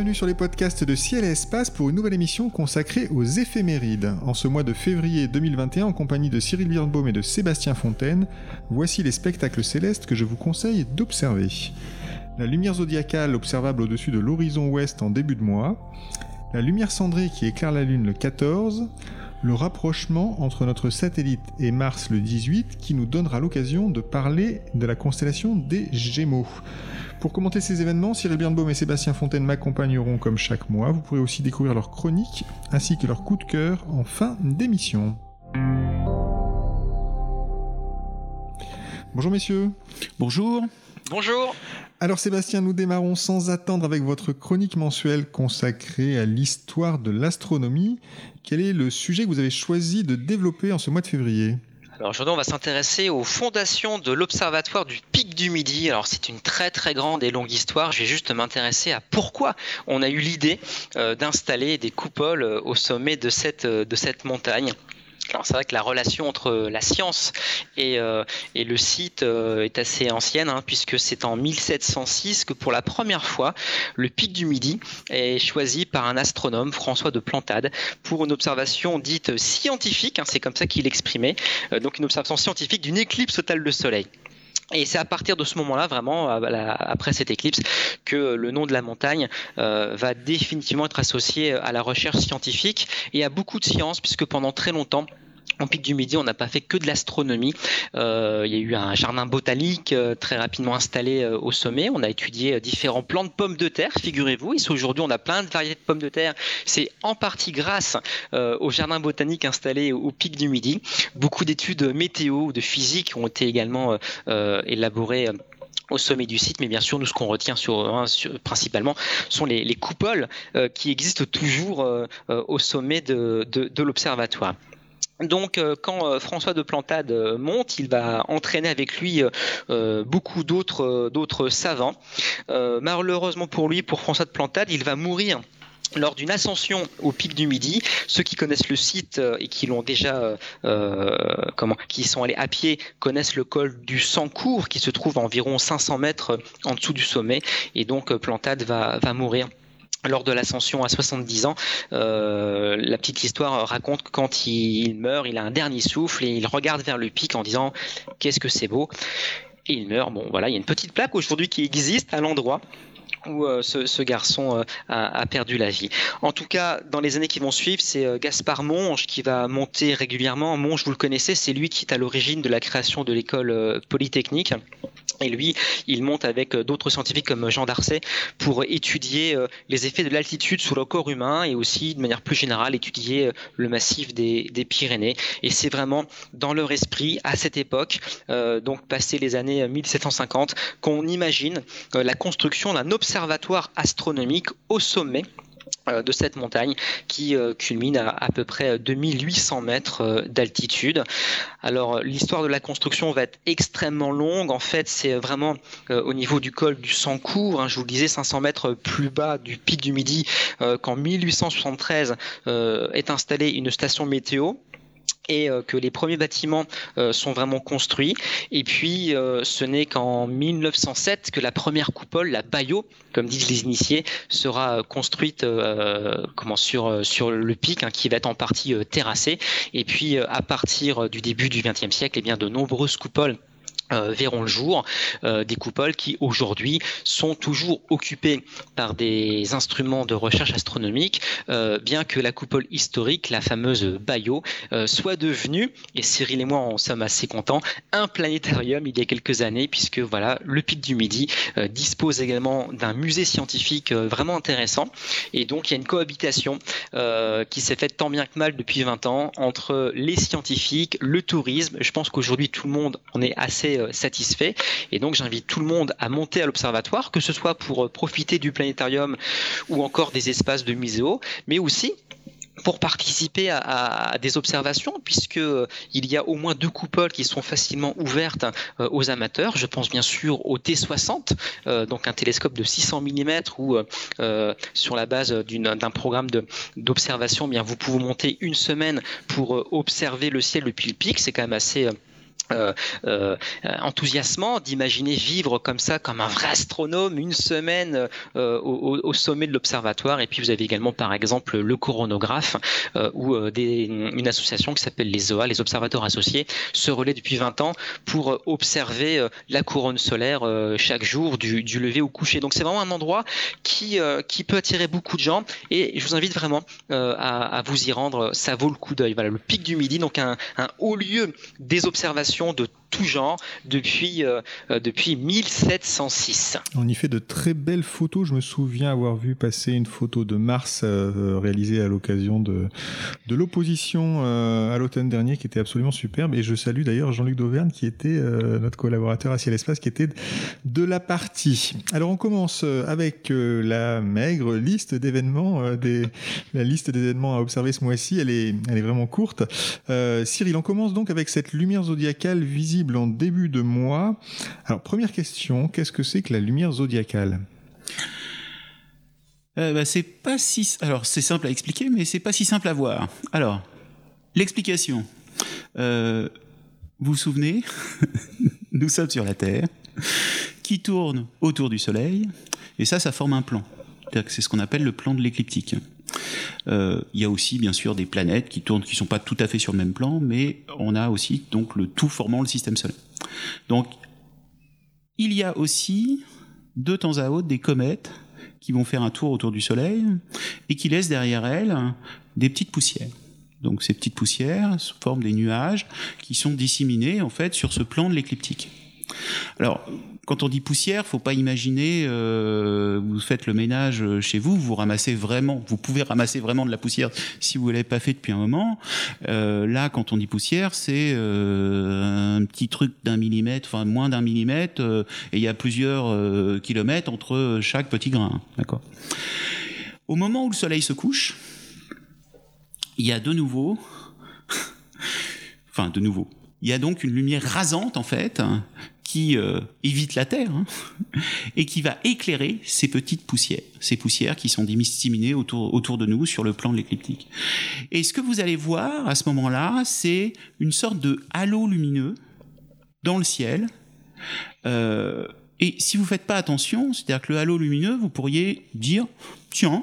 bienvenue sur les podcasts de Ciel et Espace pour une nouvelle émission consacrée aux éphémérides. En ce mois de février 2021, en compagnie de Cyril Birnbaum et de Sébastien Fontaine, voici les spectacles célestes que je vous conseille d'observer. La lumière zodiacale observable au-dessus de l'horizon ouest en début de mois, la lumière cendrée qui éclaire la Lune le 14, le rapprochement entre notre satellite et Mars le 18 qui nous donnera l'occasion de parler de la constellation des Gémeaux. Pour commenter ces événements, Cyril Birnbaum et Sébastien Fontaine m'accompagneront comme chaque mois. Vous pourrez aussi découvrir leurs chroniques ainsi que leurs coups de cœur en fin d'émission. Bonjour messieurs. Bonjour. Bonjour. Alors Sébastien, nous démarrons sans attendre avec votre chronique mensuelle consacrée à l'histoire de l'astronomie. Quel est le sujet que vous avez choisi de développer en ce mois de février? Alors aujourd'hui, on va s'intéresser aux fondations de l'Observatoire du Pic du Midi. Alors c'est une très très grande et longue histoire. Je vais juste m'intéresser à pourquoi on a eu l'idée euh, d'installer des coupoles euh, au sommet de cette, euh, de cette montagne. Alors c'est vrai que la relation entre la science et, euh, le site euh, est assez ancienne, hein, puisque c'est en 1706 que pour la première fois, le pic du Midi est choisi par un astronome, François de Plantade, pour une observation dite scientifique, hein, c'est comme ça qu'il exprimait, euh, donc une observation scientifique d'une éclipse totale de Soleil. Et c'est à partir de ce moment-là, vraiment, après cette éclipse, que le nom de la montagne va définitivement être associé à la recherche scientifique et à beaucoup de sciences, puisque pendant très longtemps, en pic du midi, on n'a pas fait que de l'astronomie. Euh, il y a eu un jardin botanique euh, très rapidement installé euh, au sommet. On a étudié différents plants de pommes de terre, figurez-vous. Et aujourd'hui, on a plein de variétés de pommes de terre. C'est en partie grâce au jardin botanique installé au, pic du midi. Beaucoup d'études météo, ou de physique ont été également élaborées au sommet du site, mais bien sûr, nous, ce qu'on retient sur, principalement sont les, coupoles qui existent toujours au sommet de l'observatoire. Donc, euh, quand euh, François de Plantade euh, monte, il va entraîner avec lui beaucoup d'autres savants. malheureusement pour lui, pour François de Plantade, il va mourir lors d'une ascension au pic du Midi, ceux qui connaissent le site et qui l'ont déjà, comment, qui sont allés à pied, connaissent le col du Sancourt qui se trouve à environ 500 mètres en dessous du sommet, et donc Plantade va mourir lors de l'ascension à 70 ans, euh, la petite histoire raconte que quand il meurt, il a un dernier souffle et il regarde vers le pic en disant qu'est-ce que c'est beau. Et il meurt. Bon, voilà, il y a une petite plaque aujourd'hui qui existe à l'endroit où euh, ce, garçon euh, a, perdu la vie. En tout cas, dans les années qui vont suivre, c'est Gaspard Monge qui va monter régulièrement. Monge, vous le connaissez, c'est lui qui est à l'origine de la création de l'école polytechnique. Et lui, il monte avec euh, d'autres scientifiques comme Jean Darcet pour étudier euh, les effets de l'altitude sur le corps humain et aussi, de manière plus générale, étudier euh, le massif des, Pyrénées. Et c'est vraiment dans leur esprit, à cette époque, donc passé les années 1750, qu'on imagine la construction d'un observatoire astronomique au sommet de cette montagne qui euh, culmine à à peu près 2800 mètres euh, d'altitude. Alors l'histoire de la construction va être extrêmement longue. En fait, c'est vraiment au niveau du col du Sancourt, hein, je vous le disais, 500 mètres plus bas du pic du Midi, qu'en 1873 est installée une station météo et euh, que les premiers bâtiments euh, sont vraiment construits. Et puis, euh, ce n'est qu'en 1907 que la première coupole, la Bayeux, comme disent les initiés, sera construite comment, sur, sur le pic, hein, qui va être en partie terrassé. Et puis, à partir du début du XXe siècle, eh bien, de nombreuses coupoles euh, verront le jour, euh, des coupoles qui aujourd'hui sont toujours occupées par des instruments de recherche astronomique, euh, bien que la coupole historique, la fameuse Bayo, soit devenue, et Cyril et moi en sommes assez contents, un planétarium il y a quelques années, puisque voilà, le Pic du Midi dispose également d'un musée scientifique vraiment intéressant, et donc il y a une cohabitation qui s'est faite tant bien que mal depuis 20 ans entre les scientifiques, le tourisme. Je pense qu'aujourd'hui tout le monde en est assez euh, satisfait. Et donc j'invite tout le monde à monter à l'observatoire, que ce soit pour euh, profiter du planétarium ou encore des espaces de muséo, mais aussi pour participer à, des observations, puisque euh, il y a au moins deux coupoles qui sont facilement ouvertes aux amateurs. Je pense bien sûr au T60, donc un télescope de 600 mm où sur la base d'un programme d'observation, bien vous pouvez monter une semaine pour observer le ciel depuis le pic. C'est quand même assez euh, euh, enthousiasmant d'imaginer vivre comme ça, comme un vrai astronome, une semaine euh, au, sommet de l'observatoire. Et puis vous avez également, par exemple, le coronographe, des, une association qui s'appelle les OA, les Observateurs Associés, se relaient depuis 20 ans pour observer la couronne solaire chaque jour du, lever au coucher. Donc c'est vraiment un endroit qui, qui peut attirer beaucoup de gens. Et je vous invite vraiment à, vous y rendre. Ça vaut le coup d'œil. Voilà, le pic du midi, donc un haut lieu des observations de genre depuis, euh, euh, depuis 1706. On y fait de très belles photos. Je me souviens avoir vu passer une photo de Mars euh, réalisée à l'occasion de, de l'opposition à l'automne dernier qui était absolument superbe. Et je salue d'ailleurs Jean-Luc Dauvergne qui était notre collaborateur à Ciel Espace qui était de la partie. Alors on commence avec la maigre liste d'événements, la liste d'événements à observer ce mois-ci. Elle est, elle est vraiment courte. Cyril, on commence donc avec cette lumière zodiacale visible en début de mois. Alors, première question, qu'est-ce que c'est que la lumière zodiacale? Euh, bah, c'est pas si alors c'est simple à expliquer mais c'est pas si simple à voir. Alors l'explication. Euh, vous vous souvenez? Nous sommes sur la Terre qui tourne autour du Soleil et ça ça forme un plan. C'est ce qu'on appelle le plan de l'écliptique. Euh, il y a aussi bien sûr des planètes qui tournent, qui sont pas tout à fait sur le même plan, mais on a aussi donc le tout formant le système solaire. Donc il y a aussi de temps à autre des comètes qui vont faire un tour autour du Soleil et qui laissent derrière elles des petites poussières. Donc ces petites poussières forment des nuages qui sont disséminés en fait sur ce plan de l'écliptique. Alors, quand on dit poussière, faut pas imaginer, euh, vous faites le ménage chez vous, vous ramassez vraiment, vous pouvez ramasser vraiment de la poussière si vous l'avez pas fait depuis un moment. Euh, là, quand on dit poussière, c'est euh, un petit truc d'un millimètre, enfin moins d'un millimètre, et il y a plusieurs kilomètres entre chaque petit grain. Au moment où le soleil se couche, il y a de nouveau, enfin de nouveau, il y a donc une lumière rasante en fait qui euh, évite la Terre hein, et qui va éclairer ces petites poussières, ces poussières qui sont disséminées autour, autour de nous sur le plan de l'écliptique. Et ce que vous allez voir à ce moment-là, c'est une sorte de halo lumineux dans le ciel. Euh, et si vous faites pas attention, c'est-à-dire que le halo lumineux, vous pourriez dire, tiens,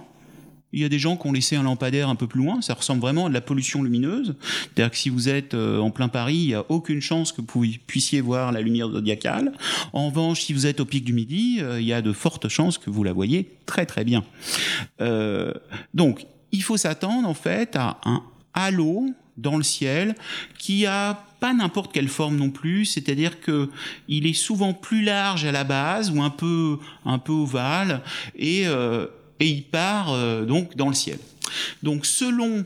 il y a des gens qui ont laissé un lampadaire un peu plus loin, ça ressemble vraiment à de la pollution lumineuse. C'est-à-dire que si vous êtes euh, en plein Paris, il n'y a aucune chance que vous puissiez voir la lumière zodiacale. En revanche, si vous êtes au pic du midi, euh, il y a de fortes chances que vous la voyez très très bien. Euh, donc, il faut s'attendre en fait à un halo dans le ciel qui a pas n'importe quelle forme non plus, c'est-à-dire que il est souvent plus large à la base ou un peu un peu ovale et et il part euh, donc dans le ciel. Donc selon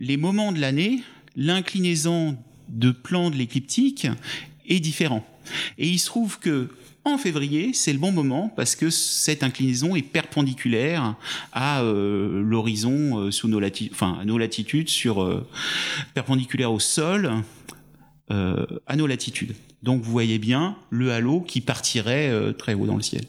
les moments de l'année, l'inclinaison de plan de l'écliptique est différent. Et il se trouve que en février, c'est le bon moment parce que cette inclinaison est perpendiculaire à euh, l'horizon euh, sous nos, enfin, nos latitudes, sur perpendiculaire au sol à nos latitudes. Donc vous voyez bien le halo qui partirait euh, très haut dans le ciel.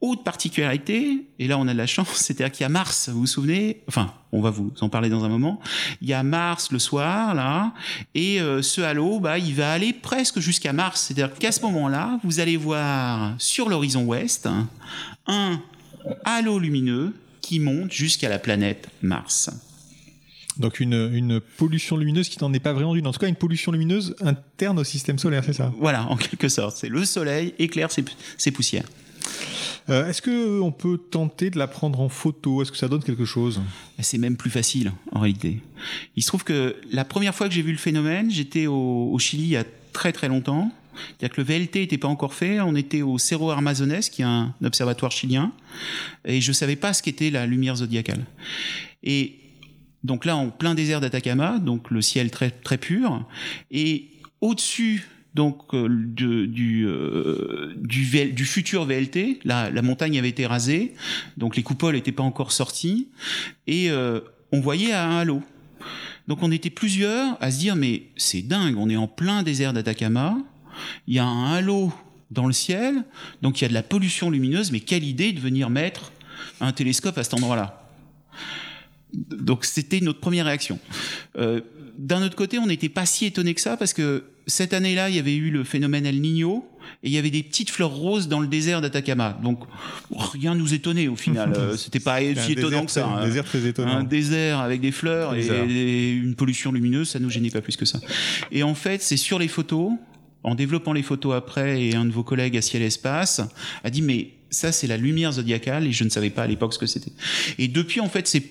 Autre particularité, et là on a de la chance, c'est-à-dire qu'il y a Mars, vous vous souvenez? Enfin, on va vous en parler dans un moment. Il y a Mars le soir, là, et euh, ce halo, bah, il va aller presque jusqu'à Mars. C'est-à-dire qu'à ce moment-là, vous allez voir sur l'horizon ouest un halo lumineux qui monte jusqu'à la planète Mars. Donc une, une pollution lumineuse qui n'en est pas vraiment une. En tout cas, une pollution lumineuse interne au système solaire, c'est ça Voilà, en quelque sorte. C'est le soleil éclaire ces poussières. Euh, Est-ce que on peut tenter de la prendre en photo? Est-ce que ça donne quelque chose? C'est même plus facile en réalité. Il se trouve que la première fois que j'ai vu le phénomène, j'étais au, au Chili il y a très très longtemps. C'est-à-dire que le VLT n'était pas encore fait. On était au Cerro Armazones, qui est un observatoire chilien, et je savais pas ce qu'était la lumière zodiacale. Et donc là, en plein désert d'Atacama, donc le ciel très très pur, et au-dessus donc euh, du euh, du, du futur VLT, la, la montagne avait été rasée, donc les coupoles n'étaient pas encore sorties, et euh, on voyait un halo. Donc on était plusieurs à se dire mais c'est dingue, on est en plein désert d'Atacama, il y a un halo dans le ciel, donc il y a de la pollution lumineuse, mais quelle idée de venir mettre un télescope à cet endroit-là. Donc c'était notre première réaction. Euh, D'un autre côté, on n'était pas si étonné que ça parce que cette année-là, il y avait eu le phénomène El Niño et il y avait des petites fleurs roses dans le désert d'Atacama. Donc rien nous étonnait au final. Euh, C'était pas un si étonnant désert que ça. très- hein. Un désert très étonnant. Un désert avec des fleurs et, et une pollution lumineuse, ça nous gênait pas plus que ça. Et en fait, c'est sur les photos, en développant les photos après, et un de vos collègues à Ciel Espace a dit mais ça c'est la lumière zodiacale et je ne savais pas à l'époque ce que c'était. Et depuis en fait c'est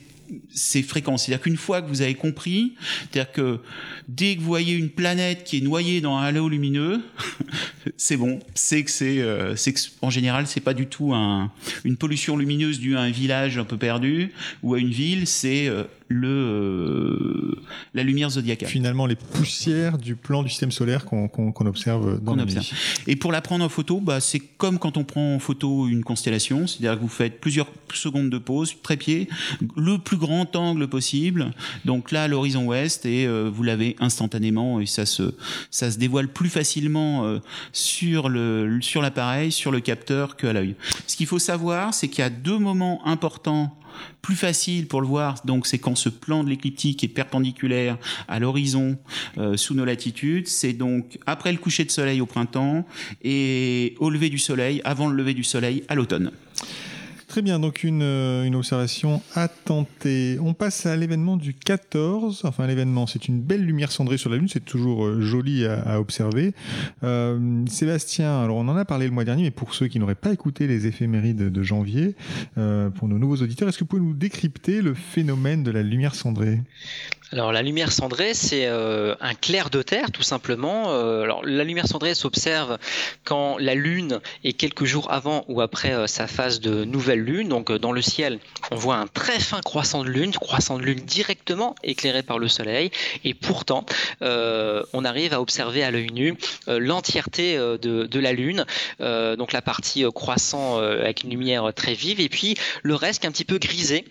c'est fréquent. C'est-à-dire qu'une fois que vous avez compris, c'est-à-dire que dès que vous voyez une planète qui est noyée dans un halo lumineux, c'est bon, c'est que c'est, euh, c'est que en général c'est pas du tout un, une pollution lumineuse due à un village un peu perdu ou à une ville, c'est euh, le euh, la lumière zodiacale. Finalement, les poussières du plan du système solaire qu'on qu'on- qu'on observe dans la observe. Et pour la prendre en photo, bah, c'est comme quand on prend en photo une constellation, c'est-à-dire que vous faites plusieurs secondes de pause, trépied, le plus grand angle possible, donc là à l'horizon ouest, et euh, vous l'avez instantanément, et ça se, ça se dévoile plus facilement euh, sur le sur l'appareil, sur le capteur qu'à l'œil. Ce qu'il faut savoir, c'est qu'il y a deux moments importants plus faciles pour le voir, donc c'est quand ce plan de l'écliptique est perpendiculaire à l'horizon euh, sous nos latitudes, c'est donc après le coucher de soleil au printemps et au lever du soleil, avant le lever du soleil à l'automne. Très bien, donc une, euh, une observation à tenter. On passe à l'événement du 14. Enfin, l'événement, c'est une belle lumière cendrée sur la Lune, c'est toujours euh, joli à, observer. Euh, Sébastien, alors on en a parlé le mois dernier, mais pour ceux qui n'auraient pas écouté les éphémérides de janvier, pour nos nouveaux auditeurs, est-ce que vous pouvez nous décrypter le phénomène de la lumière cendrée? Alors la lumière cendrée, c'est euh, un clair de terre tout simplement. Euh, alors la lumière cendrée s'observe quand la lune est quelques jours avant ou après euh, sa phase de nouvelle lune. Donc dans le ciel, on voit un très fin croissant de lune, croissant de lune directement éclairé par le soleil. Et pourtant, on arrive à observer à l'œil nu l'entièreté de, de la lune. Donc la partie croissant avec une lumière très vive et puis le reste qui est un petit peu grisé.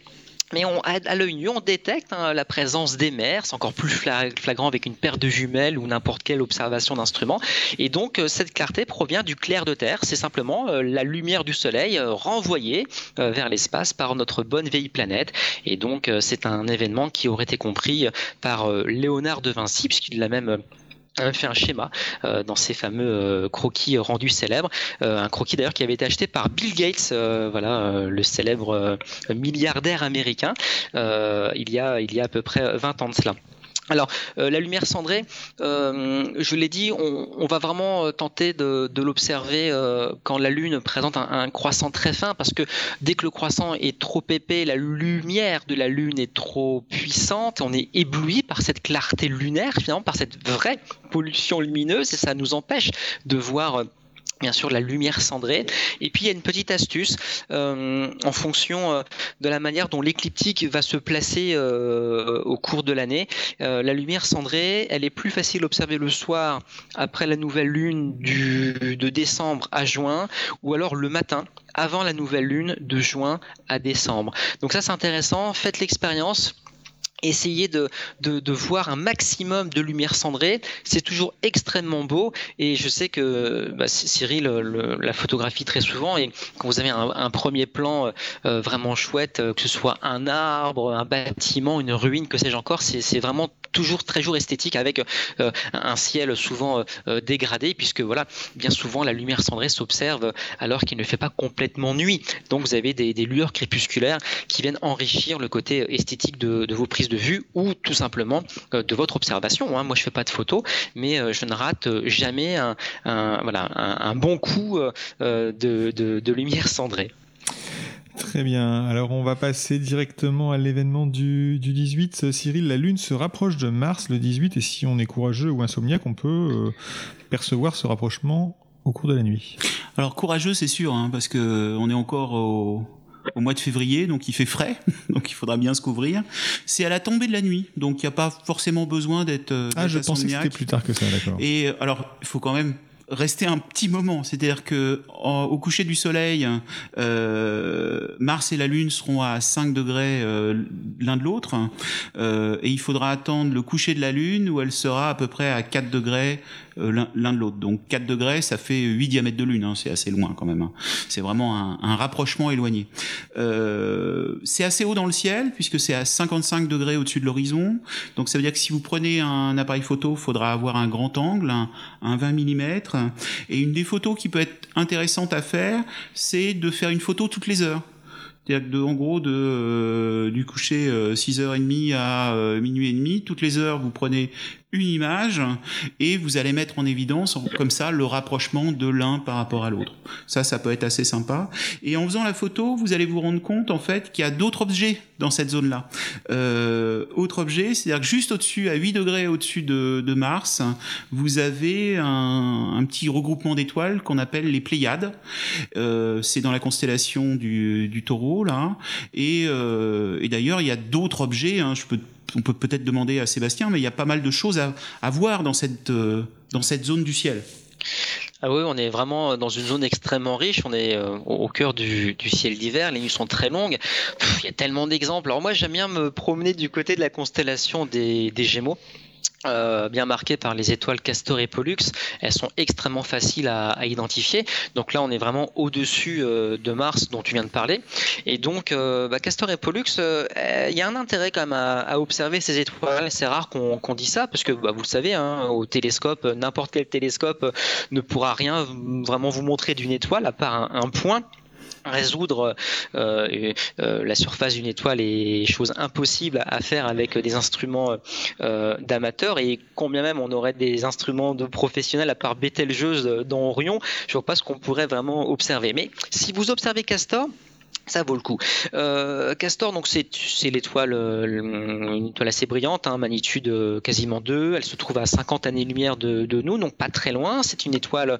Mais à, l'œil nu, on détecte hein, la présence des mers. C'est encore plus fla- flagrant avec une paire de jumelles ou n'importe quelle observation d'instrument. Et donc, euh, cette clarté provient du clair de terre. C'est simplement euh, la lumière du soleil euh, renvoyée vers l'espace par notre bonne vieille planète. Et donc, c'est un événement qui aurait été compris par Léonard de Vinci, puisqu'il l'a même. Fait un schéma euh, dans ces fameux euh, croquis rendus célèbres, Euh, un croquis d'ailleurs qui avait été acheté par Bill Gates, voilà le célèbre milliardaire américain, il y a il y a à peu près 20 ans de cela. Alors, euh, la lumière cendrée, euh, je l'ai dit, on, va vraiment euh, tenter de, l'observer euh, quand la Lune présente un croissant très fin, parce que dès que le croissant est trop épais, la lumière de la Lune est trop puissante, on est ébloui par cette clarté lunaire, finalement, par cette vraie pollution lumineuse, et ça nous empêche de voir... bien sûr la lumière cendrée. Et puis il y a une petite astuce euh, en fonction euh, de la manière dont l'écliptique va se placer euh, au cours de l'année. La lumière cendrée, elle est plus facile à observer le soir après la nouvelle lune de décembre à juin, ou alors le matin avant la nouvelle lune de juin à décembre. Donc ça c'est intéressant, faites l'expérience essayez de, de, de, voir un maximum de lumière cendrée. C'est toujours extrêmement beau et je sais que bah, Cyril le, la photographie très souvent et quand vous avez un, premier plan euh, vraiment chouette, que ce soit un arbre, un bâtiment, une ruine, que sais-je encore, c'est vraiment toujours très jour esthétique avec un ciel souvent dégradé puisque voilà bien souvent la lumière cendrée s'observe alors qu'il ne fait pas complètement nuit. Donc vous avez des, lueurs crépusculaires qui viennent enrichir le côté esthétique de, vos prises de vue ou tout simplement de votre observation. Hein. Moi je fais pas de photos mais je ne rate jamais un, voilà, un, bon coup de, de lumière cendrée. Très bien. Alors on va passer directement à l'événement du, 18. Cyril, la Lune se rapproche de Mars le 18 et si on est courageux ou insomniaque, on peut euh, percevoir ce rapprochement au cours de la nuit. Alors courageux, c'est sûr, hein, parce que on est encore au, mois de février, donc il fait frais, donc il faudra bien se couvrir. C'est à la tombée de la nuit, donc il n'y a pas forcément besoin d'être. Euh, ah, je pensais que c'était plus tard que ça, d'accord. Et alors, il faut quand même rester un petit moment. C'est-à-dire que au coucher du soleil, euh, Mars et la Lune seront à 5 degrés euh, l'un de l'autre, euh, et il faudra attendre le coucher de la Lune où elle sera à peu près à 4 degrés l'un de l'autre. Donc 4 degrés, ça fait 8 diamètres de Lune, hein, c'est assez loin quand même. Hein. C'est vraiment un, rapprochement éloigné. C'est assez haut dans le ciel, puisque c'est à 55 degrés au-dessus de l'horizon. Donc ça veut dire que si vous prenez un appareil photo, il faudra avoir un grand angle, un, un 20 mm. Et une des photos qui peut être intéressante à faire, c'est de faire une photo toutes les heures. C'est-à-dire que en gros de euh, du coucher 6h30 à minuit et demi, toutes les heures vous prenez une image et vous allez mettre en évidence comme ça le rapprochement de l'un par rapport à l'autre. Ça, ça peut être assez sympa. Et en faisant la photo, vous allez vous rendre compte en fait qu'il y a d'autres objets dans cette zone-là. Euh, autre objet, c'est-à-dire que juste au-dessus, à 8 degrés au-dessus de, Mars, vous avez un, un petit regroupement d'étoiles qu'on appelle les Pléiades. Euh, c'est dans la constellation du, du taureau, là. Et, euh, et d'ailleurs, il y a d'autres objets. Hein, je peux on peut peut-être demander à Sébastien, mais il y a pas mal de choses à, voir dans cette, euh, dans cette zone du ciel. Ah oui, on est vraiment dans une zone extrêmement riche. On est euh, au cœur du, ciel d'hiver. Les nuits sont très longues. il y a tellement d'exemples. Alors moi, j'aime bien me promener du côté de la constellation des Gémeaux. Euh, bien marquées par les étoiles Castor et Pollux. Elles sont extrêmement faciles à, identifier. Donc là, on est vraiment au-dessus euh, de Mars dont tu viens de parler. Et donc, euh, bah, Castor et Pollux, il y a un intérêt quand même à, observer ces étoiles. C'est rare qu'on dit ça parce que bah, vous le savez, hein, au télescope, n'importe quel télescope ne pourra rien vraiment vous montrer d'une étoile à part un point résoudre euh, euh, la surface d'une étoile est chose impossible à faire avec des instruments euh, d'amateurs et combien même on aurait des instruments de professionnels à part Betelgeuse dans Orion, je vois pas ce qu'on pourrait vraiment observer. Mais si vous observez Castor, ça vaut le coup. Castor, donc c'est l'étoile, une étoile assez brillante, hein, magnitude quasiment 2. Elle se trouve à 50 années-lumière de, de, nous, donc pas très loin. C'est une étoile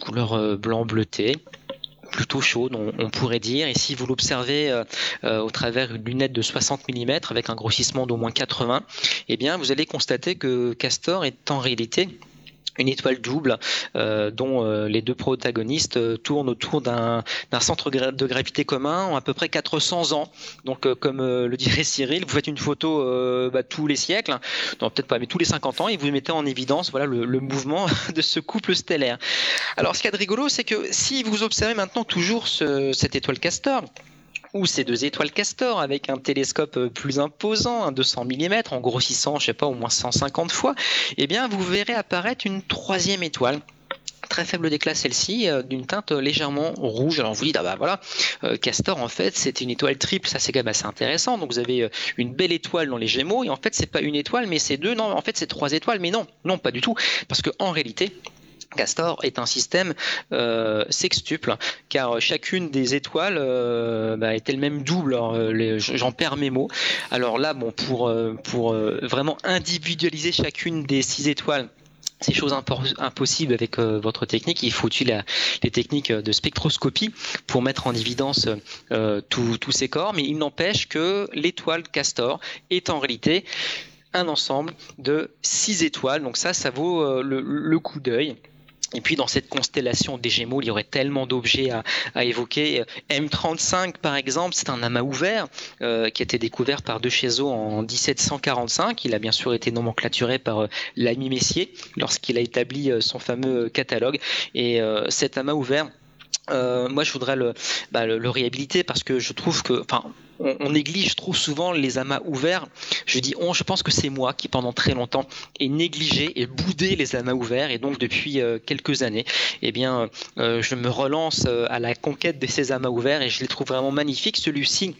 couleur blanc bleuté plutôt chaud, on, pourrait dire. Et si vous l'observez euh, euh, au travers une lunette de 60 mm avec un grossissement d'au moins 80, eh bien, vous allez constater que Castor est en réalité une étoile double euh, dont euh, les deux protagonistes euh, tournent autour d'un centre de gravité commun en à peu près 400 ans. Donc comme le dirait Cyril, vous faites une photo bah, tous les siècles, non peut-être pas, mais tous les 50 ans, et vous mettez en évidence voilà le, mouvement de ce couple stellaire. Alors ce qui est de rigolo, c'est que si vous observez maintenant toujours ce, cette étoile Castor, ou ces deux étoiles Castor avec un télescope euh, plus imposant, un 200 mm, en grossissant, je sais pas, au moins 150 fois, eh bien, vous verrez apparaître une troisième étoile. Très faible d'éclat celle-ci, euh, d'une teinte légèrement rouge. Alors vous dites, ah bah voilà, euh, Castor en fait c'est une étoile triple, ça c'est quand même assez intéressant. Donc vous avez une belle étoile dans les Gémeaux, et en fait c'est pas une étoile, mais c'est deux, non, en fait c'est trois étoiles, mais non, non pas du tout, parce que en réalité Castor est un système euh, sextuple, car chacune des étoiles euh, bah, est elle-même double. Euh, j'en perds mes mots. Alors là, bon, pour, pour vraiment individualiser chacune des six étoiles, c'est chose impossible avec votre technique. Il faut utiliser les techniques de spectroscopie pour mettre en évidence tous ces corps. Mais il n'empêche que l'étoile Castor est en réalité un ensemble de six étoiles. Donc ça, ça vaut le coup d'œil. Et puis dans cette constellation des Gémeaux, il y aurait tellement d'objets à, évoquer. M35 par exemple, c'est un amas ouvert euh, qui a été découvert par De Cheseaux en 1745. Il a bien sûr été nomenclaturé par euh, l'ami Messier lorsqu'il a établi euh, son fameux catalogue. Et cet amas ouvert moi, je voudrais bah, le, réhabiliter parce que je trouve que, enfin, on, néglige trop souvent les amas ouverts. Je dis on, je pense que c'est moi qui pendant très longtemps ai négligé et boudé les amas ouverts et donc depuis euh, quelques années, eh bien, euh, je me relance euh, à la conquête de ces amas ouverts et je les trouve vraiment magnifiques. Celui-ci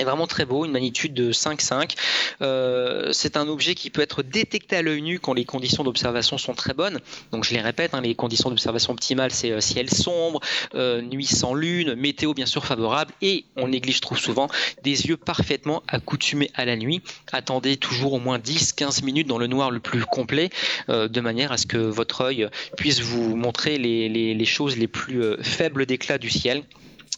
est vraiment très beau, une magnitude de 5,5. Euh, c'est un objet qui peut être détecté à l'œil nu quand les conditions d'observation sont très bonnes. Donc je les répète, hein, les conditions d'observation optimales, c'est euh, ciel sombre, euh, nuit sans lune, météo bien sûr favorable, et on néglige trop souvent des yeux parfaitement accoutumés à la nuit. Attendez toujours au moins 10-15 minutes dans le noir le plus complet, de manière à ce que votre œil puisse vous montrer les choses les plus faibles d'éclat du ciel.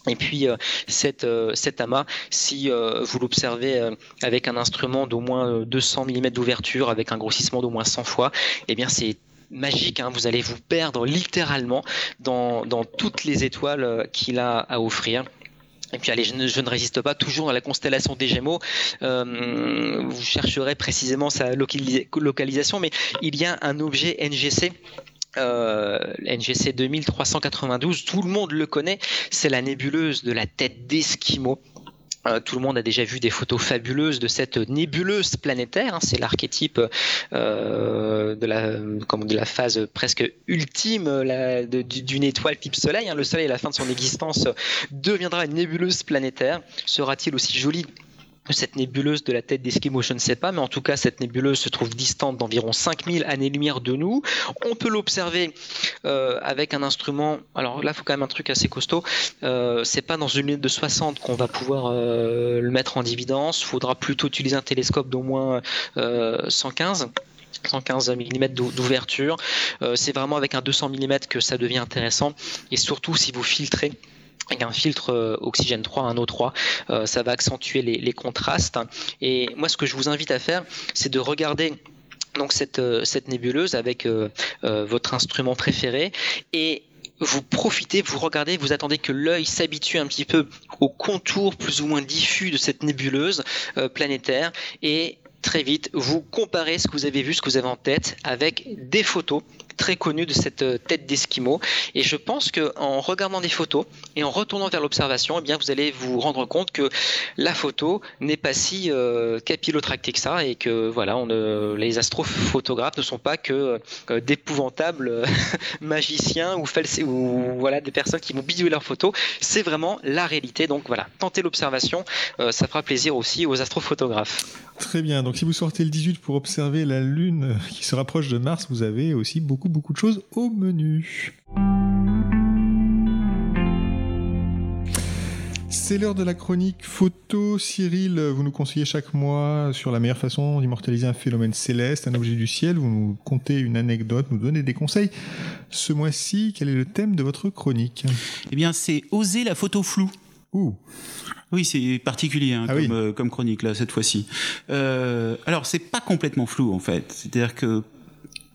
Et puis euh, cette, euh, cet amas, si euh, vous l'observez avec un instrument d'au moins 200 mm d'ouverture, avec un grossissement d'au moins 100 fois, eh bien c'est magique. Hein. vous allez vous perdre littéralement dans, toutes les étoiles qu'il a à offrir. Et puis allez, je ne, résiste pas toujours dans la constellation des Gémeaux. Vous chercherez précisément sa localisation, mais il y a un objet NGC euh, NGC 2392, tout le monde le connaît, c'est la nébuleuse de la tête d'Esquimau. Euh, tout le monde a déjà vu des photos fabuleuses de cette nébuleuse planétaire. Hein. c'est l'archétype euh, de, la, comme de la phase presque ultime d'une étoile type Soleil. Hein. Le Soleil, à la fin de son existence, deviendra une nébuleuse planétaire. Sera-t-il aussi joli cette nébuleuse de la tête d'Eskimo, je ne sais pas, mais en tout cas, cette nébuleuse se trouve distante d'environ 5000 années-lumière de nous. On peut l'observer euh, avec un instrument. Alors là, il faut quand même un truc assez costaud. Euh, c'est pas dans une lunette de 60 qu'on va pouvoir euh, le mettre en dividence. Il faudra plutôt utiliser un télescope d'au moins 115. 115 mm d'ouverture. c'est vraiment avec un 200 mm que ça devient intéressant. Et surtout si vous filtrez avec un filtre euh, oxygène 3, un O3, euh, ça va accentuer les, contrastes. Et moi, ce que je vous invite à faire, c'est de regarder donc cette, euh, cette nébuleuse avec votre instrument préféré et vous profitez, vous regardez, vous attendez que l'œil s'habitue un petit peu au contour plus ou moins diffus de cette nébuleuse planétaire et très vite, vous comparez ce que vous avez vu, ce que vous avez en tête avec des photos très connu de cette euh, tête d'Esquimau. Et je pense qu'en regardant des photos et en retournant vers l'observation, eh vous allez vous rendre compte que la photo n'est pas si euh, capillotractée que ça et que voilà, les astrophotographes ne sont pas que euh, d'épouvantables euh, magiciens ou, ou voilà, des personnes qui vont bidouiller leurs photos. C'est vraiment la réalité. Donc voilà, tentez l'observation, ça fera plaisir aussi aux astrophotographes. Très bien. Donc si vous sortez le 18 pour observer la Lune qui se rapproche de Mars, vous avez aussi beaucoup beaucoup de choses au menu. C'est l'heure de la chronique photo. Cyril, vous nous conseillez chaque mois sur la meilleure façon d'immortaliser un phénomène céleste, un objet du ciel. Vous nous contez une anecdote, nous donnez des conseils. Ce mois-ci, quel est le thème de votre chronique? Eh bien, c'est oser la photo floue. Ouh. Oui, c'est particulier hein, ah euh, comme, chronique là cette fois-ci. Euh, alors, c'est pas complètement flou en fait. C'est-à-dire que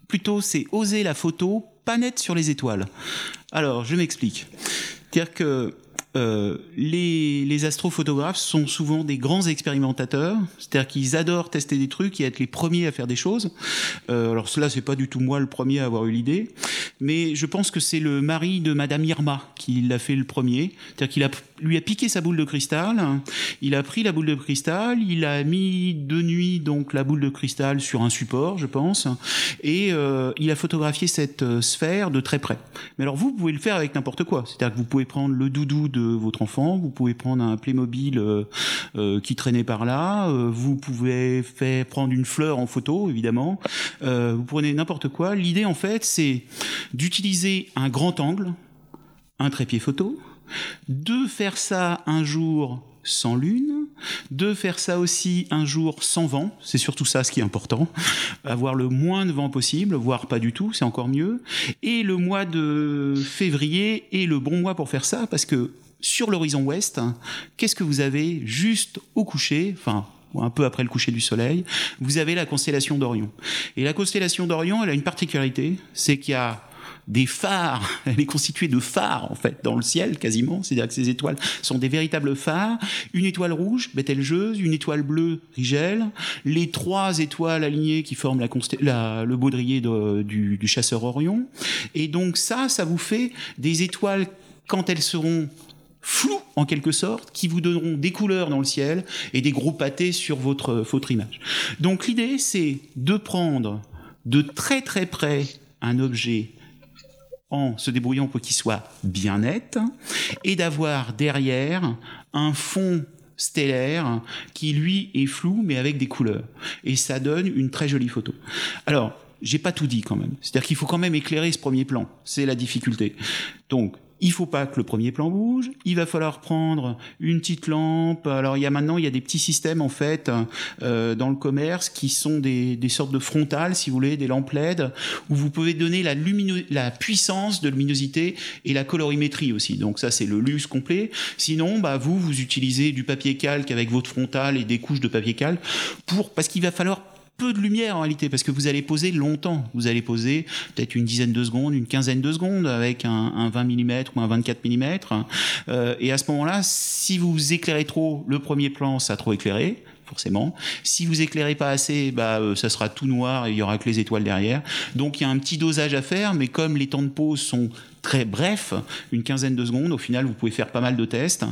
plutôt c'est oser la photo pas nette sur les étoiles. Alors, je m'explique. C'est-à-dire que euh, les, les, astrophotographes sont souvent des grands expérimentateurs, c'est-à-dire qu'ils adorent tester des trucs et être les premiers à faire des choses. Euh, alors cela, c'est pas du tout moi le premier à avoir eu l'idée, mais je pense que c'est le mari de Madame Irma qui l'a fait le premier. C'est-à-dire qu'il a, lui a piqué sa boule de cristal, il a pris la boule de cristal, il a mis de nuit donc la boule de cristal sur un support, je pense, et euh, il a photographié cette euh, sphère de très près. Mais alors vous, pouvez le faire avec n'importe quoi. C'est-à-dire que vous pouvez prendre le doudou de votre enfant, vous pouvez prendre un Playmobil euh, qui traînait par là, vous pouvez faire prendre une fleur en photo, évidemment, vous prenez n'importe quoi. L'idée, en fait, c'est d'utiliser un grand angle, un trépied photo, de faire ça un jour sans lune, de faire ça aussi un jour sans vent, c'est surtout ça ce qui est important, avoir le moins de vent possible, voire pas du tout, c'est encore mieux, et le mois de février est le bon mois pour faire ça, parce que sur l'horizon ouest, qu'est-ce que vous avez juste au coucher, enfin un peu après le coucher du soleil, vous avez la constellation d'Orion. Et la constellation d'Orion, elle a une particularité, c'est qu'il y a des phares, elle est constituée de phares en fait dans le ciel quasiment, c'est-à-dire que ces étoiles sont des véritables phares. Une étoile rouge, Betelgeuse, une étoile bleue, Rigel, les trois étoiles alignées qui forment la, le baudrier du, du chasseur Orion. Et donc ça, ça vous fait des étoiles quand elles seront floues en quelque sorte, qui vous donneront des couleurs dans le ciel et des gros pâtés sur votre, votre image. Donc l'idée, c'est de prendre de très très près un objet en se débrouillant pour qu'il soit bien net et d'avoir derrière un fond stellaire qui lui est flou mais avec des couleurs et ça donne une très jolie photo. Alors, j'ai pas tout dit quand même. C'est-à-dire qu'il faut quand même éclairer ce premier plan. C'est la difficulté. Donc, il faut pas que le premier plan bouge. Il va falloir prendre une petite lampe. Alors il y a maintenant il y a des petits systèmes en fait euh, dans le commerce qui sont des, des, sortes de frontales, si vous voulez, des lampes LED où vous pouvez donner la la puissance de luminosité et la colorimétrie aussi. Donc ça c'est le luxe complet. Sinon bah vous vous utilisez du papier calque avec votre frontale et des couches de papier calque pour parce qu'il va falloir peu de lumière en réalité, parce que vous allez poser longtemps. Vous allez poser peut-être une dizaine de secondes, une quinzaine de secondes avec un, un 20 mm ou un 24 mm. Euh, et à ce moment-là, si vous éclairez trop le premier plan, ça a trop éclairé forcément. Si vous éclairez pas assez, bah, euh, ça sera tout noir et il y aura que les étoiles derrière. Donc il y a un petit dosage à faire, mais comme les temps de pause sont très brefs, une quinzaine de secondes, au final vous pouvez faire pas mal de tests.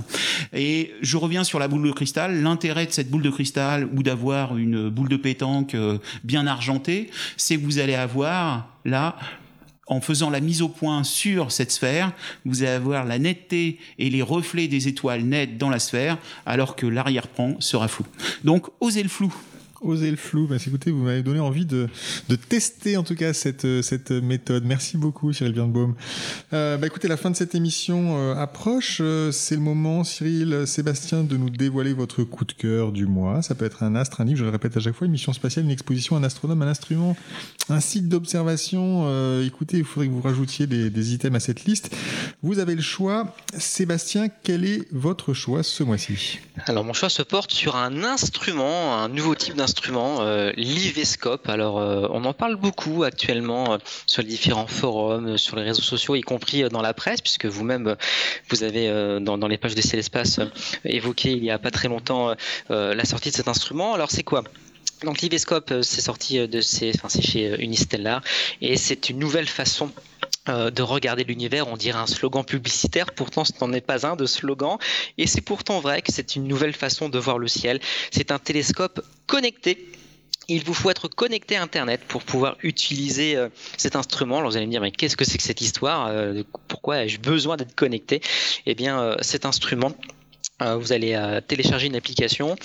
Et je reviens sur la boule de cristal. L'intérêt de cette boule de cristal ou d'avoir une boule de pétanque euh, bien argentée, c'est que vous allez avoir là en faisant la mise au point sur cette sphère, vous allez avoir la netteté et les reflets des étoiles nettes dans la sphère, alors que l'arrière-plan sera flou. Donc, osez le flou. Oser le flou. Bah, écoutez, vous m'avez donné envie de, de, tester en tout cas cette, cette méthode. Merci beaucoup, Cyril Birnbaum. Euh, bah, écoutez, la fin de cette émission euh, approche. Euh, c'est le moment, Cyril, Sébastien, de nous dévoiler votre coup de cœur du mois. Ça peut être un astre, un livre, je le répète à chaque fois, une mission spatiale, une exposition, un astronome, un instrument, un site d'observation. Euh, écoutez, il faudrait que vous rajoutiez des, des items à cette liste. Vous avez le choix. Sébastien, quel est votre choix ce mois-ci? Alors, mon choix se porte sur un instrument, un nouveau type d'instrument instrument, euh, l'Ivescope. Alors, euh, on en parle beaucoup actuellement euh, sur les différents forums, sur les réseaux sociaux, y compris dans la presse, puisque vous-même, vous avez dans, les pages de Célespace évoqué il y a pas très longtemps la sortie de cet instrument. Alors, c'est quoi? Donc l'Ivescope, c'est sorti de c'est chez Unistellar et c'est une nouvelle façon de regarder l'univers, on dirait un slogan publicitaire, pourtant ce n'en est pas un de slogan, et c'est pourtant vrai que c'est une nouvelle façon de voir le ciel. C'est un télescope connecté. Il vous faut être connecté à Internet pour pouvoir utiliser euh, cet instrument. Alors vous allez me dire, mais qu'est-ce que c'est que cette histoire? Euh, Pourquoi ai-je besoin d'être connecté? Eh bien, euh, cet instrument, vous allez télécharger une application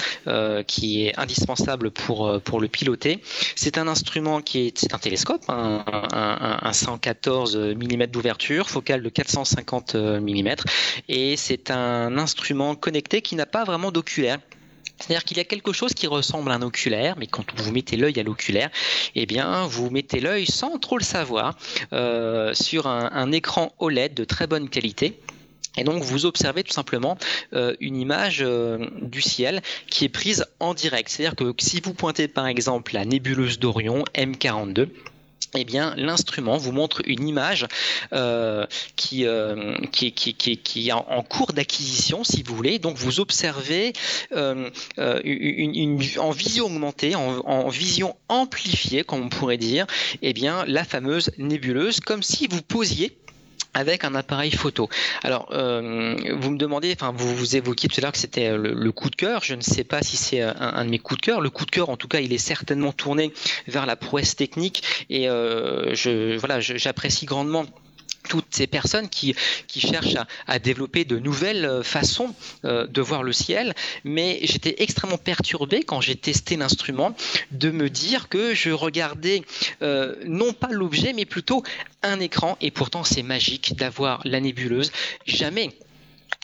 qui est indispensable pour, pour le piloter. C'est un instrument qui est, un télescope, un, un, 114 mm d'ouverture, focale de 450 mm, et c'est un instrument connecté qui n'a pas vraiment d'oculaire. C'est-à-dire qu'il y a quelque chose qui ressemble à un oculaire, mais quand vous mettez l'œil à l'oculaire, eh bien, vous mettez l'œil sans trop le savoir euh, sur un, écran OLED de très bonne qualité. Et donc vous observez tout simplement euh, une image euh, du ciel qui est prise en direct. C'est-à-dire que si vous pointez par exemple la nébuleuse d'Orion M42, eh bien, l'instrument vous montre une image euh, qui, est en cours d'acquisition, si vous voulez. Donc, vous observez en vision augmentée, en, en, vision amplifiée, comme on pourrait dire, eh bien, la fameuse nébuleuse, comme si vous posiez avec un appareil photo. Alors, euh, vous me demandez, enfin, vous, vous évoquiez tout à l'heure que c'était euh, le, coup de cœur. Je ne sais pas si c'est euh, un, de mes coups de cœur. Le coup de cœur, en tout cas, il est certainement tourné vers la prouesse technique et euh, je, voilà, j'apprécie grandement toutes ces personnes qui, cherchent à, développer de nouvelles euh, façons euh, de voir le ciel, mais j'étais extrêmement perturbé quand j'ai testé l'instrument de me dire que je regardais euh, non pas l'objet, mais plutôt un écran, et pourtant c'est magique d'avoir la nébuleuse. Jamais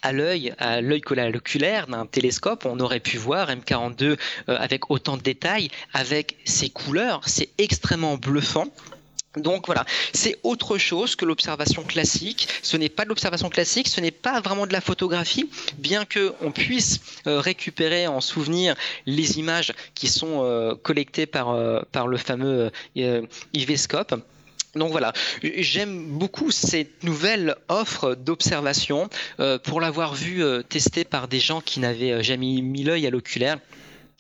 à l'œil, à l'œil oculaire d'un télescope, on aurait pu voir M42 euh, avec autant de détails, avec ses couleurs, c'est extrêmement bluffant. Donc voilà, c'est autre chose que l'observation classique. Ce n'est pas de l'observation classique, ce n'est pas vraiment de la photographie, bien que on puisse euh, récupérer en souvenir les images qui sont euh, collectées par, euh, par le fameux Ivescope. Donc voilà, j'aime beaucoup cette nouvelle offre d'observation pour l'avoir vu testée par des gens qui n'avaient jamais mis l'œil à l'oculaire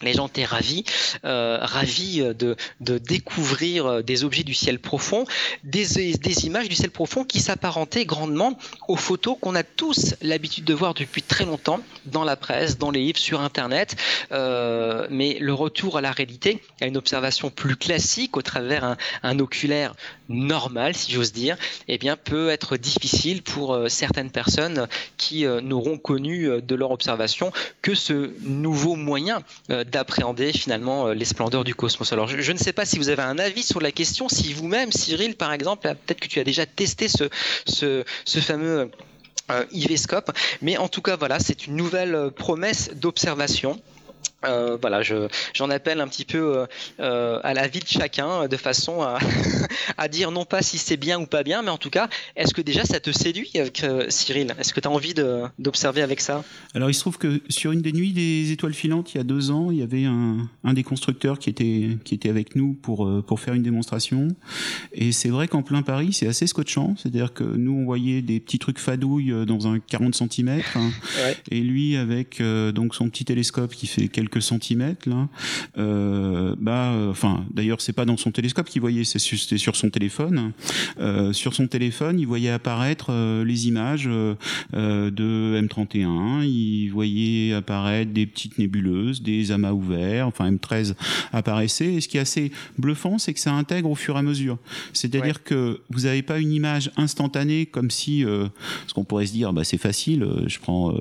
les gens étaient ravis, euh, ravis de, de, découvrir des objets du ciel profond, des, images du ciel profond qui s'apparentaient grandement aux photos qu'on a tous l'habitude de voir depuis très longtemps dans la presse, dans les livres, sur Internet. Euh, mais le retour à la réalité, à une observation plus classique au travers un, un oculaire normal, si j'ose dire, eh bien, peut être difficile pour euh, certaines personnes qui euh, n'auront connu de leur observation que ce nouveau moyen d'appréhender finalement les splendeurs du cosmos. Alors je, ne sais pas si vous avez un avis sur la question, si vous-même, Cyril par exemple, peut-être que tu as déjà testé ce, fameux euh, Ivescope, mais en tout cas voilà, c'est une nouvelle promesse d'observation euh, voilà, j'en appelle un petit peu euh, euh, à la vie de chacun, de façon à, à dire non pas si c'est bien ou pas bien, mais en tout cas, est-ce que déjà ça te séduit, Cyril? Est-ce que tu as envie d'observer avec ça? Alors, il se trouve que sur une des nuits des étoiles filantes, il y a deux ans, il y avait un, un des constructeurs qui était, qui était avec nous pour, pour faire une démonstration. Et c'est vrai qu'en plein Paris, c'est assez scotchant. C'est-à-dire que nous, on voyait des petits trucs fadouilles dans un 40 cm, hein, et lui, avec donc son petit télescope qui fait quelques centimètres là, euh, bah, euh, enfin, d'ailleurs, c'est pas dans son télescope qu'il voyait, c'était sur son téléphone. Euh, sur son téléphone, il voyait apparaître les images de M31, il voyait apparaître des petites nébuleuses, des amas ouverts, enfin M13 apparaissait. Et ce qui est assez bluffant, c'est que ça intègre au fur et à mesure. C'est-à-dire que vous n'avez pas une image instantanée comme si, ce qu'on pourrait se dire, bah, c'est facile, je prends,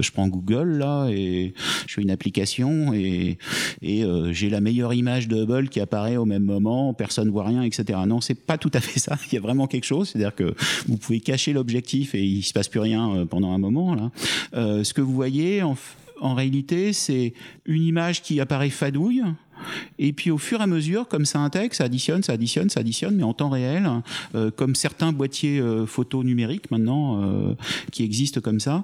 je prends Google là et je fais une application et, euh, j'ai la meilleure image de Hubble qui apparaît au même moment, personne voit rien, etc. Non, c'est pas tout à fait ça. Il y a vraiment quelque chose, c'est-à-dire que vous pouvez cacher l'objectif et il se passe plus rien euh, pendant un moment. Là. Euh, ce que vous voyez en, en réalité, c'est une image qui apparaît fadouille et puis au fur et à mesure, comme ça intègre, ça additionne, ça additionne, ça additionne, mais en temps réel, euh, comme certains boîtiers euh, photo numériques maintenant euh, qui existent comme ça,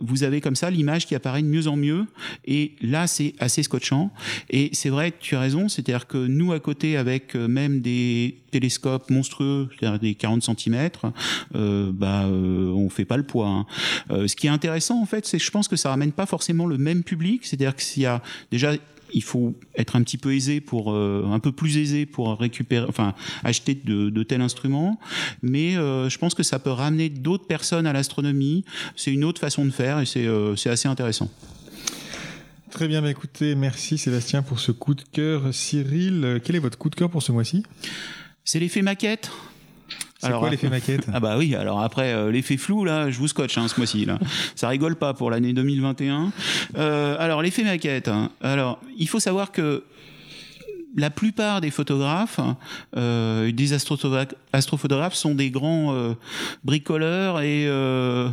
vous avez comme ça l'image qui apparaît de mieux en mieux. Et là, c'est assez scotchant. Et c'est vrai, tu as raison, c'est-à-dire que nous à côté, avec même des télescopes monstrueux, c'est-à-dire des 40 cm, euh, bah, on fait pas le poids. Hein. ce qui est intéressant en fait, c'est je pense que ça ramène pas forcément le même public, c'est-à-dire qu'il y a déjà il faut être un petit peu aisé pour euh, un peu plus aisé pour récupérer enfin acheter de, de tels instruments. Mais euh, je pense que ça peut ramener d'autres personnes à l'astronomie. C'est une autre façon de faire et c'est euh, assez intéressant. Très bien, bah écoutez, merci Sébastien pour ce coup de cœur. Cyril, quel est votre coup de cœur pour ce mois-ci? C'est l'effet maquette? C'est quoi l'effet maquette? Ah bah oui, alors après euh, l'effet flou là, je vous scotche hein, ce mois-ci là. Ça rigole pas pour l'année 2021. Euh, alors l'effet maquette. Hein. Alors il faut savoir que la plupart des photographes, euh, des astrophotographes, sont des grands euh, bricoleurs et euh,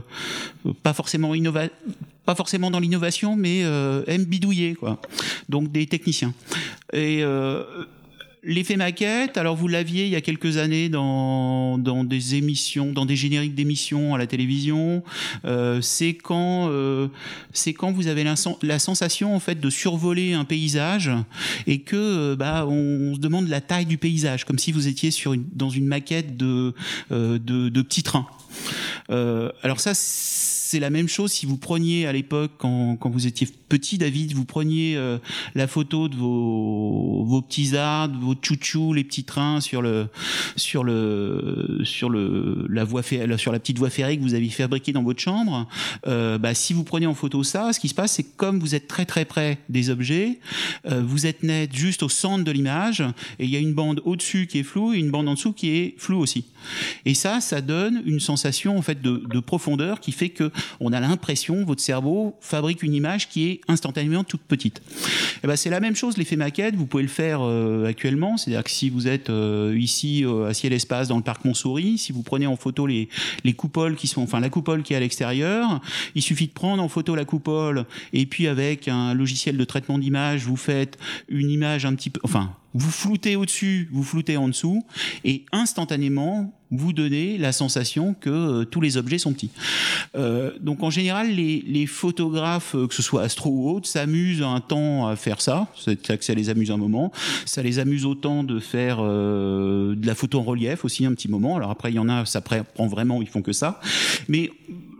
pas forcément pas forcément dans l'innovation, mais aiment bidouiller quoi. Donc des techniciens. Et L'effet maquette, alors vous l'aviez il y a quelques années dans, dans des émissions, dans des génériques d'émissions à la télévision. Euh, c'est quand euh, c'est quand vous avez la, sensation en fait de survoler un paysage et que euh, bah on, se demande la taille du paysage, comme si vous étiez sur une, dans une maquette de de, de petits trains. alors ça c'est la même chose si vous preniez à l'époque, quand, quand, vous étiez petit, David, vous preniez euh, la photo de vos, vos petits arbres, vos chouchous, les petits trains sur le sur le sur le la voie sur la petite voie ferrée que vous aviez fabriquée dans votre chambre. Euh, bah, si vous prenez en photo ça, ce qui se passe, c'est comme vous êtes très très près des objets, euh, vous êtes net juste au centre de l'image et il y a une bande au-dessus qui est floue et une bande en dessous qui est floue aussi. Et ça, ça donne une sensation en fait de, de profondeur qui fait que on a l'impression, votre cerveau fabrique une image qui est instantanément toute petite. Et eh ben, c'est la même chose, l'effet maquette, vous pouvez le faire euh, actuellement, c'est-à-dire que si vous êtes euh, ici euh, à Ciel Espace dans le parc Montsouris, si vous prenez en photo les, les coupoles qui sont, enfin la coupole qui est à l'extérieur, il suffit de prendre en photo la coupole et puis avec un logiciel de traitement d'image, vous faites une image un petit peu, enfin vous floutez au-dessus, vous floutez en dessous, et instantanément, vous donnez la sensation que euh, tous les objets sont petits. Euh, donc en général, les, photographes, euh, que ce soit astro ou autre, s'amusent un temps à faire ça. C'est que ça les amuse un moment. Ça les amuse autant de faire de la photo en relief aussi un petit moment. Alors après, il y en a, ça prend vraiment, ils font que ça. Mais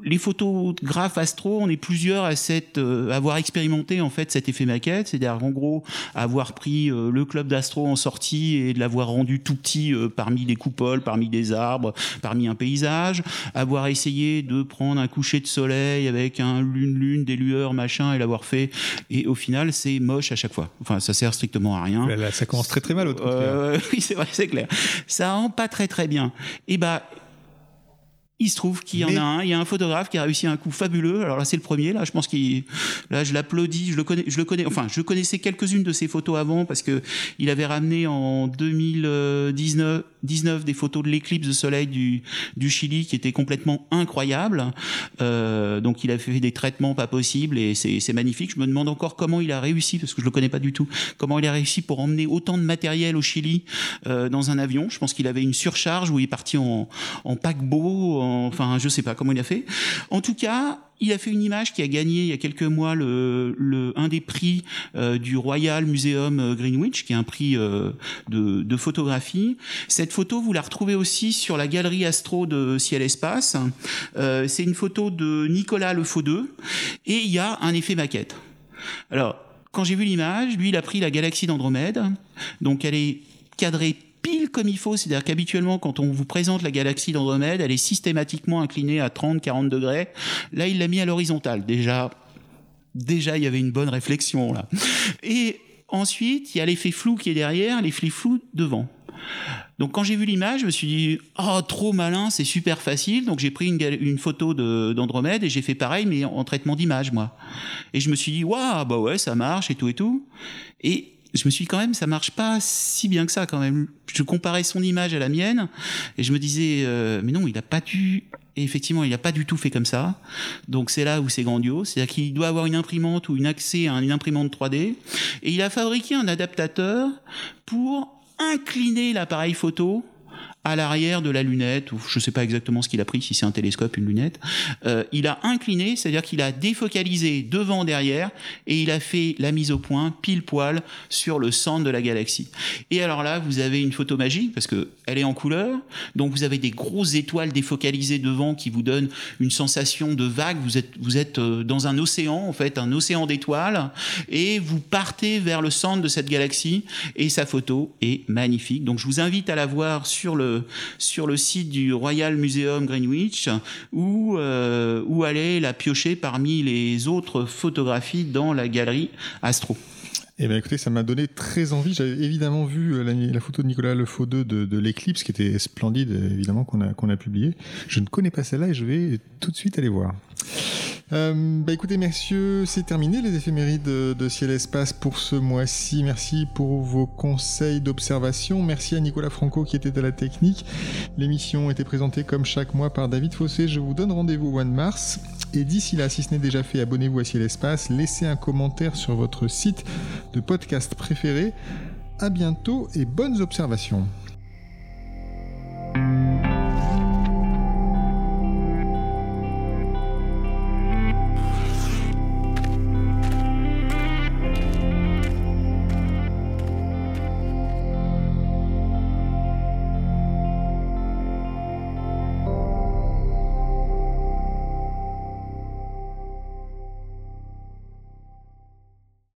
les photographes astro, on est plusieurs à cette, euh, avoir expérimenté en fait cet effet maquette, c'est-à-dire en gros avoir pris euh, le club d'astro en sortie et de l'avoir rendu tout petit parmi des coupoles, parmi des arbres, parmi un paysage, avoir essayé de prendre un coucher de soleil avec un lune-lune, des lueurs, machin, et l'avoir fait, et au final c'est moche à chaque fois. Enfin, ça sert strictement à rien. Là, ça commence très très mal. Au oui, c'est vrai, c'est clair. Ça rend pas très très bien. Et bah il se trouve qu'il y en a un, il y a un photographe qui a réussi un coup fabuleux. Alors là, c'est le premier. Là, je pense qu'il, là, je l'applaudis. Je le connais, je le connais. Enfin, je connaissais quelques-unes de ses photos avant parce que il avait ramené en 2019, 19 des photos de l'éclipse de soleil du, du Chili qui étaient complètement incroyables. Euh, donc, il a fait des traitements pas possibles et c'est magnifique. Je me demande encore comment il a réussi parce que je le connais pas du tout. Comment il a réussi pour emmener autant de matériel au Chili euh, dans un avion? Je pense qu'il avait une surcharge où il est parti en, en paquebot enfin, je sais pas comment il a fait. En tout cas, il a fait une image qui a gagné il y a quelques mois un des prix euh, du Royal Museum euh, Greenwich, qui est un prix euh, de, photographie. Cette photo, vous la retrouvez aussi sur la galerie Astro de Ciel Espace. c'est une photo de Nicolas Le 2 et il y a un effet maquette. Alors, quand j'ai vu l'image, lui, il a pris la galaxie d'Andromède, donc elle est cadrée pile comme il faut. C'est-à-dire qu'habituellement, quand on vous présente la galaxie d'Andromède, elle est systématiquement inclinée à 30-40 degrés. Là, il l'a mis à l'horizontale. Déjà, déjà, il y avait une bonne réflexion là. Et ensuite, il y a l'effet flou qui est derrière, l'effet flou devant. Donc quand j'ai vu l'image, je me suis dit oh trop malin, c'est super facile. Donc j'ai pris une, photo d'Andromède et j'ai fait pareil mais en, traitement d'image moi. Et je me suis dit waouh bah ouais ça marche et tout et tout. Et je me suis dit quand même, ça marche pas si bien que ça quand même. Je comparais son image à la mienne et je me disais, euh, mais non, il a pas dû. Et effectivement, il n'a pas du tout fait comme ça. Donc c'est là où c'est grandiose. C'est-à-dire qu'il doit avoir une imprimante ou une accès à une imprimante 3D. Et il a fabriqué un adaptateur pour incliner l'appareil photo à l'arrière de la lunette, ou je ne sais pas exactement ce qu'il a pris, si c'est un télescope, une lunette, euh, il a incliné, c'est-à-dire qu'il a défocalisé devant, derrière, et il a fait la mise au point pile poil sur le centre de la galaxie. Et alors là, vous avez une photo magique, parce que elle est en couleur, donc vous avez des grosses étoiles défocalisées devant qui vous donnent une sensation de vague, vous êtes, vous êtes euh, dans un océan, en fait, un océan d'étoiles, et vous partez vers le centre de cette galaxie, et sa photo est magnifique. Donc je vous invite à la voir sur le sur le site du Royal Museum Greenwich où, euh, où aller la piocher parmi les autres photographies dans la galerie Astro. Eh bien, écoutez, ça m'a donné très envie. J'avais évidemment vu euh, la, photo de Nicolas Le Faux 2 de, l'éclipse, qui était splendide, évidemment, qu'on a, qu'on a publié. Je ne connais pas celle-là et je vais tout de suite aller voir. Euh, bah écoutez, messieurs, c'est terminé les éphémérides de, Ciel Espace pour ce mois-ci. Merci pour vos conseils d'observation. Merci à Nicolas Franco qui était à la technique. L'émission était présentée comme chaque mois par David Fossé. Je vous donne rendez-vous au mois de mars. Et d'ici là, si ce n'est déjà fait, abonnez-vous à Ciel Espace. Laissez un commentaire sur votre site de podcast préféré. À bientôt et bonnes observations.